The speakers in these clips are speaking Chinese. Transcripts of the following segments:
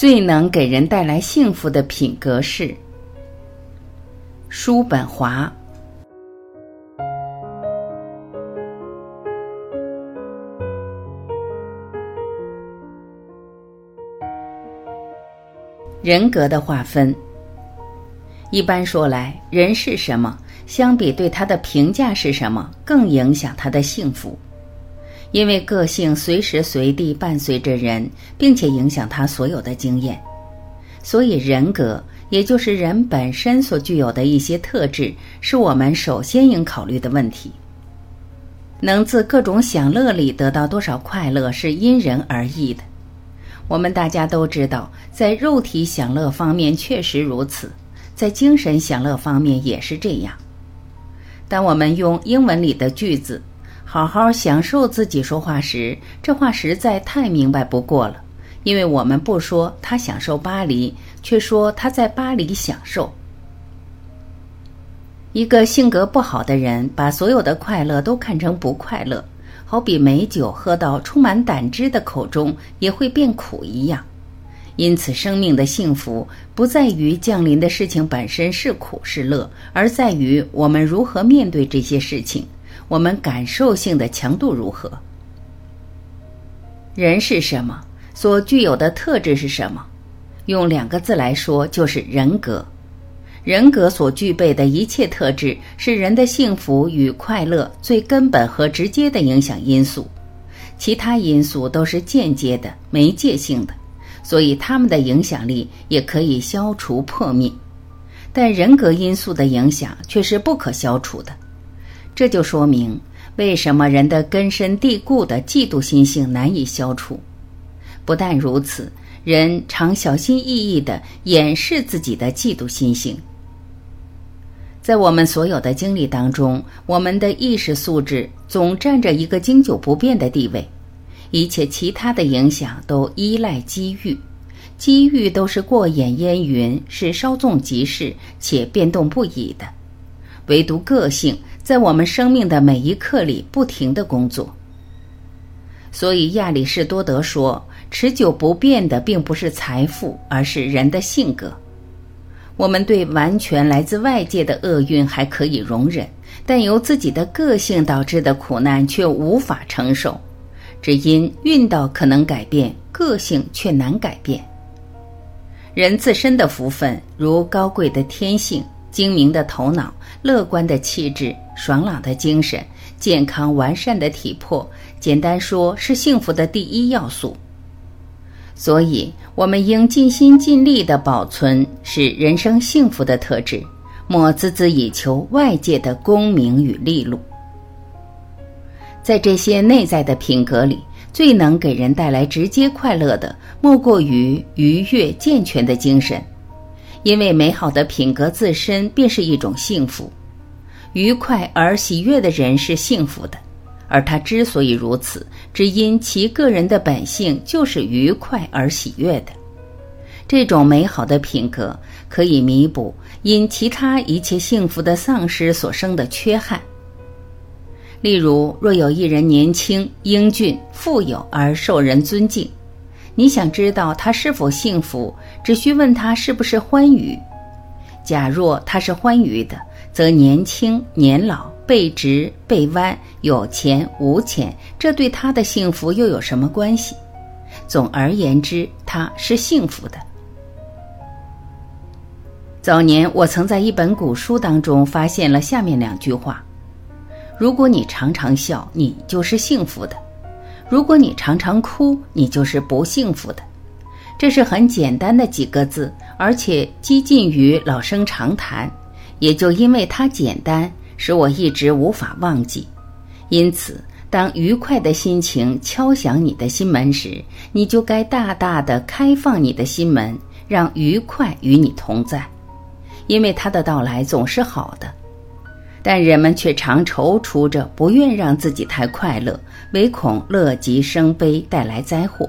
最能给人带来幸福的品格是叔本华。人格的划分，一般说来，人是什么，相比对他的评价是什么，更影响他的幸福。因为个性随时随地伴随着人，并且影响他所有的经验，所以人格，也就是人本身所具有的一些特质，是我们首先应考虑的问题。能自各种享乐里得到多少快乐，是因人而异的。我们大家都知道，在肉体享乐方面确实如此，在精神享乐方面也是这样。当我们用英文里的句子。好好享受自己说话时，这话实在太明白不过了。因为我们不说他享受巴黎，却说他在巴黎享受。一个性格不好的人，把所有的快乐都看成不快乐，好比美酒喝到充满胆汁的口中也会变苦一样。因此，生命的幸福不在于降临的事情本身是苦是乐，而在于我们如何面对这些事情。我们感受性的强度如何？人是什么？所具有的特质是什么？用两个字来说，就是人格。人格所具备的一切特质，是人的幸福与快乐最根本和直接的影响因素。其他因素都是间接的、媒介性的，所以他们的影响力也可以消除破灭。但人格因素的影响却是不可消除的。这就说明为什么人的根深蒂固的嫉妒心性难以消除。不但如此，人常小心翼翼地掩饰自己的嫉妒心性。在我们所有的经历当中，我们的意识素质总占着一个经久不变的地位，一切其他的影响都依赖机遇，机遇都是过眼烟云，是稍纵即逝且变动不已的。唯独个性在我们生命的每一刻里不停的工作。所以亚里士多德说：“持久不变的并不是财富，而是人的性格。”我们对完全来自外界的厄运还可以容忍，但由自己的个性导致的苦难却无法承受，只因运道可能改变，个性却难改变。人自身的福分，如高贵的天性。精明的头脑、乐观的气质、爽朗的精神、健康完善的体魄，简单说是幸福的第一要素。所以，我们应尽心尽力地保存使人生幸福的特质，莫孜孜以求外界的功名与利禄。在这些内在的品格里，最能给人带来直接快乐的，莫过于愉悦健全的精神。因为美好的品格自身便是一种幸福，愉快而喜悦的人是幸福的，而他之所以如此，只因其个人的本性就是愉快而喜悦的。这种美好的品格可以弥补因其他一切幸福的丧失所生的缺憾。例如，若有一人年轻、英俊、富有而受人尊敬。你想知道他是否幸福，只需问他是不是欢愉。假若他是欢愉的，则年轻、年老、背直、背弯、有钱、无钱，这对他的幸福又有什么关系？总而言之，他是幸福的。早年我曾在一本古书当中发现了下面两句话：如果你常常笑，你就是幸福的。如果你常常哭，你就是不幸福的。这是很简单的几个字，而且几近于老生常谈。也就因为它简单，使我一直无法忘记。因此，当愉快的心情敲响你的心门时，你就该大大的开放你的心门，让愉快与你同在，因为它的到来总是好的。但人们却常踌躇着，不愿让自己太快乐，唯恐乐极生悲，带来灾祸。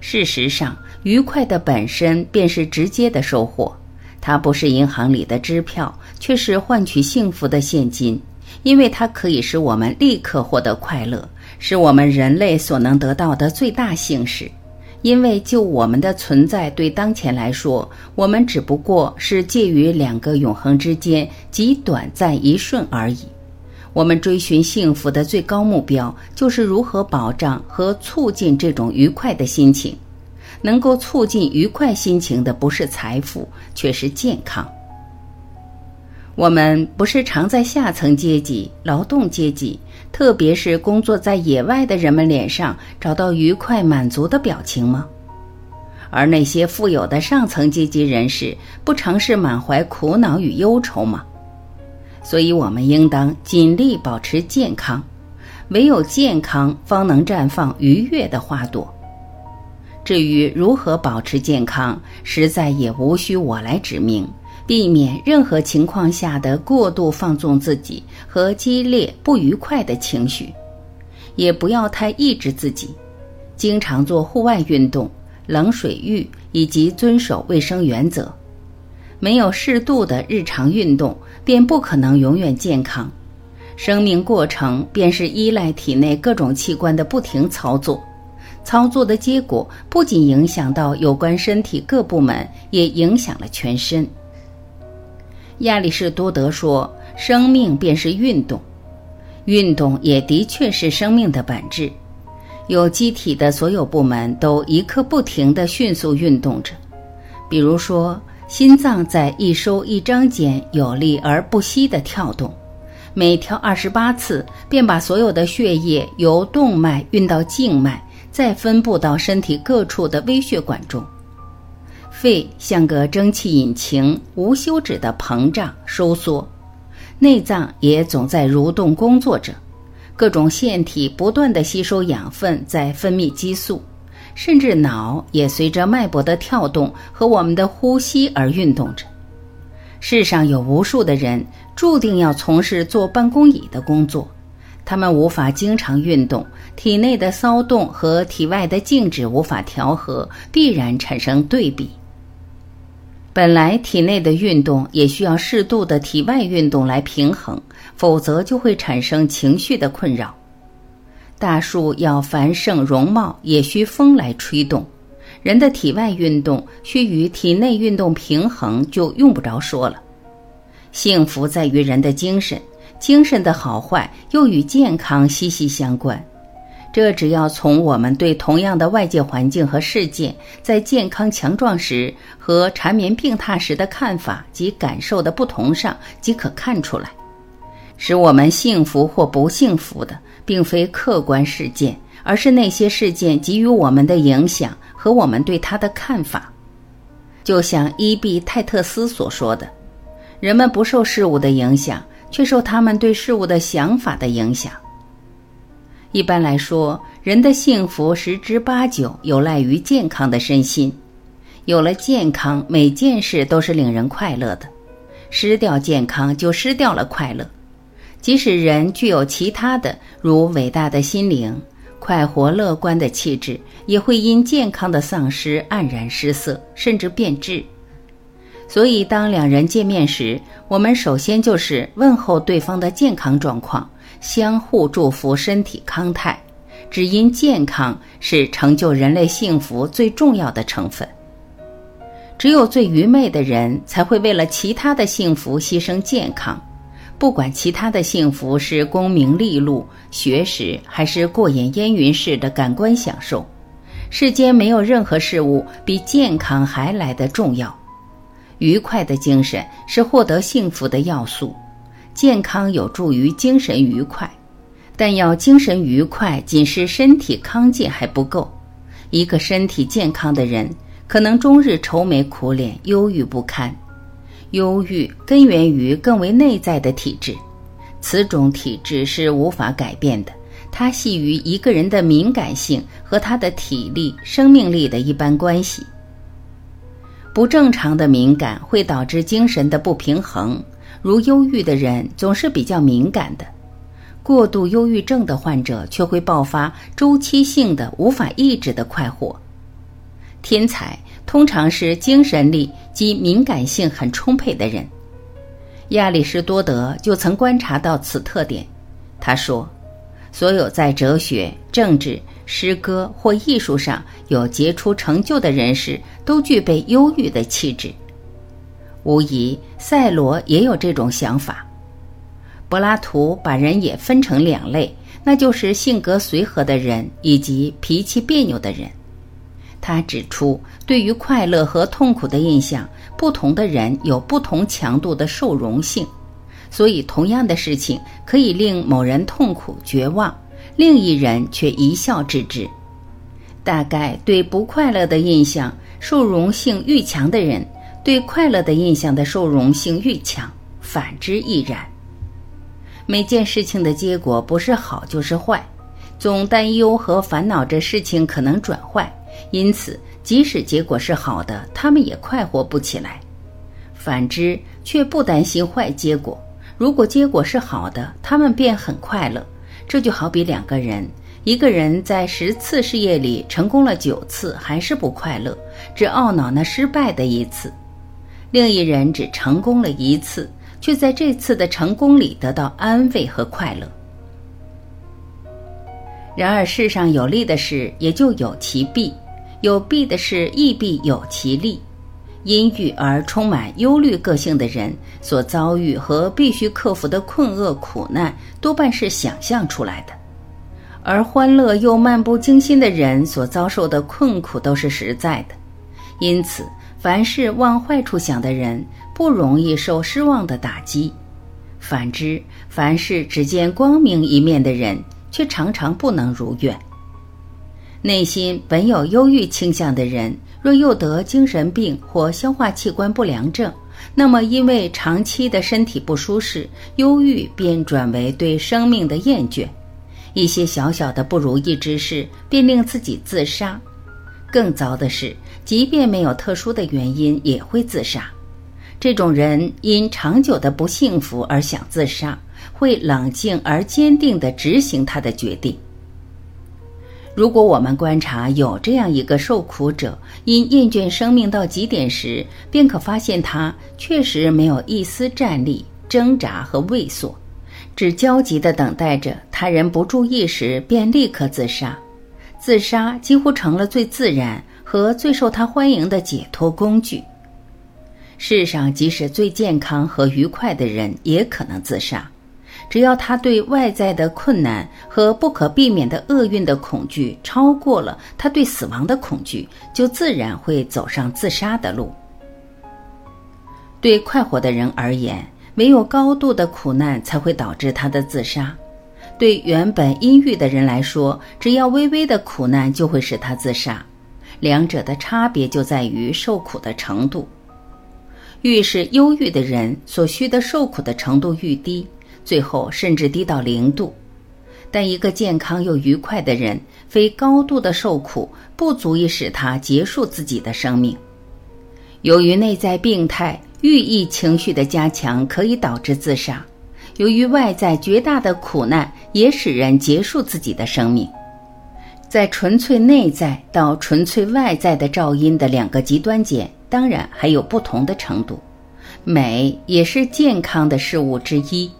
事实上，愉快的本身便是直接的收获，它不是银行里的支票，却是换取幸福的现金，因为它可以使我们立刻获得快乐，是我们人类所能得到的最大幸事。因为就我们的存在对当前来说，我们只不过是介于两个永恒之间极短暂一瞬而已。我们追寻幸福的最高目标，就是如何保障和促进这种愉快的心情。能够促进愉快心情的，不是财富，却是健康。我们不是常在下层阶级、劳动阶级，特别是工作在野外的人们脸上找到愉快满足的表情吗？而那些富有的上层阶级人士，不常是满怀苦恼与忧愁吗？所以，我们应当尽力保持健康，唯有健康方能绽放愉悦的花朵。至于如何保持健康，实在也无需我来指明。避免任何情况下的过度放纵自己和激烈不愉快的情绪，也不要太抑制自己。经常做户外运动、冷水浴以及遵守卫生原则。没有适度的日常运动，便不可能永远健康。生命过程便是依赖体内各种器官的不停操作，操作的结果不仅影响到有关身体各部门，也影响了全身。亚里士多德说：“生命便是运动，运动也的确是生命的本质。有机体的所有部门都一刻不停地迅速运动着，比如说。”心脏在一收一张间有力而不息地跳动，每跳二十八次，便把所有的血液由动脉运到静脉，再分布到身体各处的微血管中。肺像个蒸汽引擎，无休止地膨胀收缩，内脏也总在蠕动工作着，各种腺体不断地吸收养分，在分泌激素。甚至脑也随着脉搏的跳动和我们的呼吸而运动着。世上有无数的人注定要从事坐办公椅的工作，他们无法经常运动，体内的骚动和体外的静止无法调和，必然产生对比。本来体内的运动也需要适度的体外运动来平衡，否则就会产生情绪的困扰。大树要繁盛容貌，也需风来吹动；人的体外运动需与体内运动平衡，就用不着说了。幸福在于人的精神，精神的好坏又与健康息息相关。这只要从我们对同样的外界环境和事件，在健康强壮时和缠绵病榻时的看法及感受的不同上，即可看出来。使我们幸福或不幸福的，并非客观事件，而是那些事件给予我们的影响和我们对它的看法。就像伊壁泰特斯所说的：“人们不受事物的影响，却受他们对事物的想法的影响。”一般来说，人的幸福十之八九有赖于健康的身心。有了健康，每件事都是令人快乐的；失掉健康，就失掉了快乐。即使人具有其他的，如伟大的心灵、快活乐观的气质，也会因健康的丧失黯然失色，甚至变质。所以，当两人见面时，我们首先就是问候对方的健康状况，相互祝福身体康泰，只因健康是成就人类幸福最重要的成分。只有最愚昧的人才会为了其他的幸福牺牲健康。不管其他的幸福是功名利禄、学识，还是过眼烟云似的感官享受，世间没有任何事物比健康还来得重要。愉快的精神是获得幸福的要素，健康有助于精神愉快，但要精神愉快，仅是身体康健还不够。一个身体健康的人，可能终日愁眉苦脸、忧郁不堪。忧郁根源于更为内在的体质，此种体质是无法改变的。它系于一个人的敏感性和他的体力、生命力的一般关系。不正常的敏感会导致精神的不平衡，如忧郁的人总是比较敏感的，过度忧郁症的患者却会爆发周期性的、无法抑制的快活。天才通常是精神力及敏感性很充沛的人。亚里士多德就曾观察到此特点。他说：“所有在哲学、政治、诗歌或艺术上有杰出成就的人士，都具备忧郁的气质。无疑，赛罗也有这种想法。柏拉图把人也分成两类，那就是性格随和的人以及脾气别扭的人。他指出，对于快乐和痛苦的印象，不同的人有不同强度的受容性，所以同样的事情可以令某人痛苦绝望，另一人却一笑置之。大概对不快乐的印象受容性愈强的人。对快乐的印象的受容性愈强，反之亦然。每件事情的结果不是好就是坏，总担忧和烦恼着事情可能转坏，因此即使结果是好的，他们也快活不起来。反之，却不担心坏结果，如果结果是好的，他们便很快乐。这就好比两个人，一个人在十次事业里成功了九次，还是不快乐，只懊恼那失败的一次。另一人只成功了一次，却在这次的成功里得到安慰和快乐。然而，世上有利的事也就有其弊，有弊的事亦必有其利。阴郁而充满忧虑个性的人所遭遇和必须克服的困厄苦难，多半是想象出来的；而欢乐又漫不经心的人所遭受的困苦都是实在的。因此。凡事往坏处想的人，不容易受失望的打击；反之，凡事只见光明一面的人，却常常不能如愿。内心本有忧郁倾向的人，若又得精神病或消化器官不良症，那么因为长期的身体不舒适，忧郁便转为对生命的厌倦，一些小小的不如意之事，便令自己自杀。更糟的是，即便没有特殊的原因，也会自杀。这种人因长久的不幸福而想自杀，会冷静而坚定地执行他的决定。如果我们观察有这样一个受苦者，因厌倦生命到极点时，便可发现他确实没有一丝战力、挣扎和畏缩，只焦急地等待着他人不注意时，便立刻自杀。自杀几乎成了最自然和最受他欢迎的解脱工具。世上即使最健康和愉快的人也可能自杀，只要他对外在的困难和不可避免的厄运的恐惧超过了他对死亡的恐惧，就自然会走上自杀的路。对快活的人而言，唯有高度的苦难才会导致他的自杀。对原本阴郁的人来说，只要微微的苦难就会使他自杀。两者的差别就在于受苦的程度。越是忧郁的人，所需的受苦的程度愈低，最后甚至低到零度。但一个健康又愉快的人，非高度的受苦不足以使他结束自己的生命。由于内在病态、寓意情绪的加强，可以导致自杀。由于外在绝大的苦难，也使人结束自己的生命。在纯粹内在到纯粹外在的噪音的两个极端间，当然还有不同的程度。美也是健康的事物之一。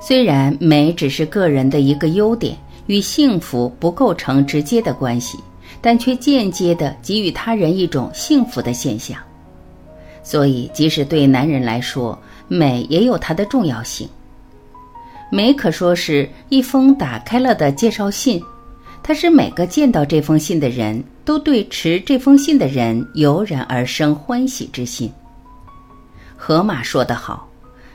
虽然美只是个人的一个优点，与幸福不构成直接的关系，但却间接的给予他人一种幸福的现象。所以，即使对男人来说，美也有它的重要性。美可说是一封打开了的介绍信，它使每个见到这封信的人都对持这封信的人油然而生欢喜之心。河马说得好：“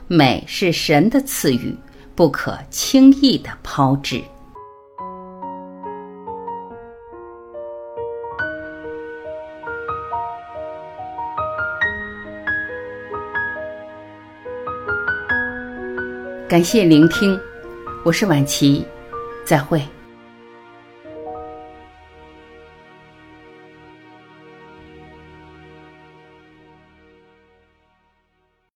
美是神的赐予，不可轻易的抛掷。”感谢聆听，我是晚琪，再会。